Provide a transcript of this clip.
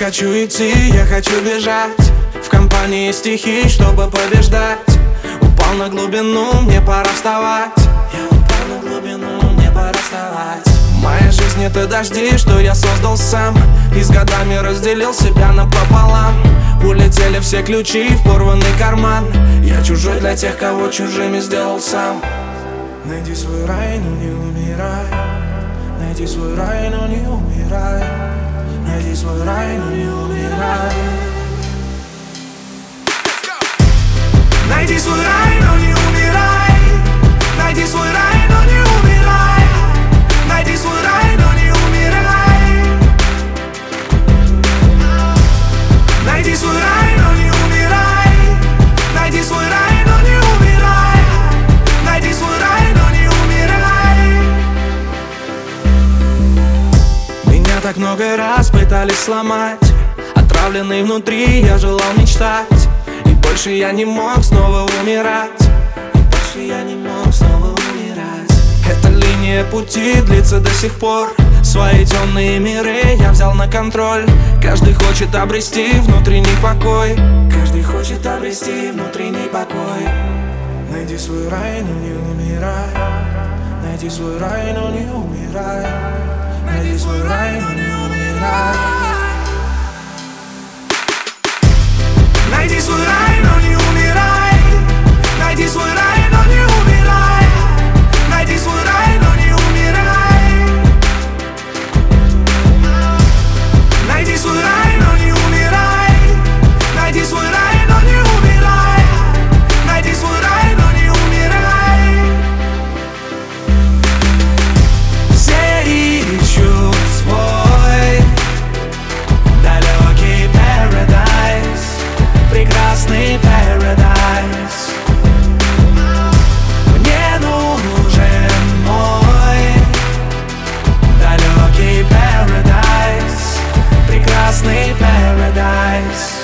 хочу идти, я хочу бежать. В компании стихий, чтобы побеждать. Упал на глубину, мне пора вставать. Я упал на глубину, мне пора вставать. В моей жизни это дожди, что я создал сам. И с годами разделил себя напополам. Улетели все ключи в порванный карман. Я чужой для тех, кого чужими сделал сам. Найди свой рай, но не умирай. Найди свой рай, но не умирай Найди свой рай, но не умирай Найди свой рай, но не умирай Найди свой рай, но не умирай Найди свой рай, но не умирай Найди свой рай, но не умирай Найди свой рай, но не умирай Меня так много раз пытались сломать. Отравленный внутри, я желал мечтать больше я не мог снова умирать. Больше я не мог снова умирать. Эта линия пути длится до сих пор. Свои темные миры я взял на контроль. Каждый хочет обрести внутренний покой. Каждый хочет обрести внутренний покой. Найди свой рай, но не умирай. Найди свой рай, но не умирай. Найди свой рай, прекрасный paradise Мне нужен мой далекий paradise Прекрасный paradise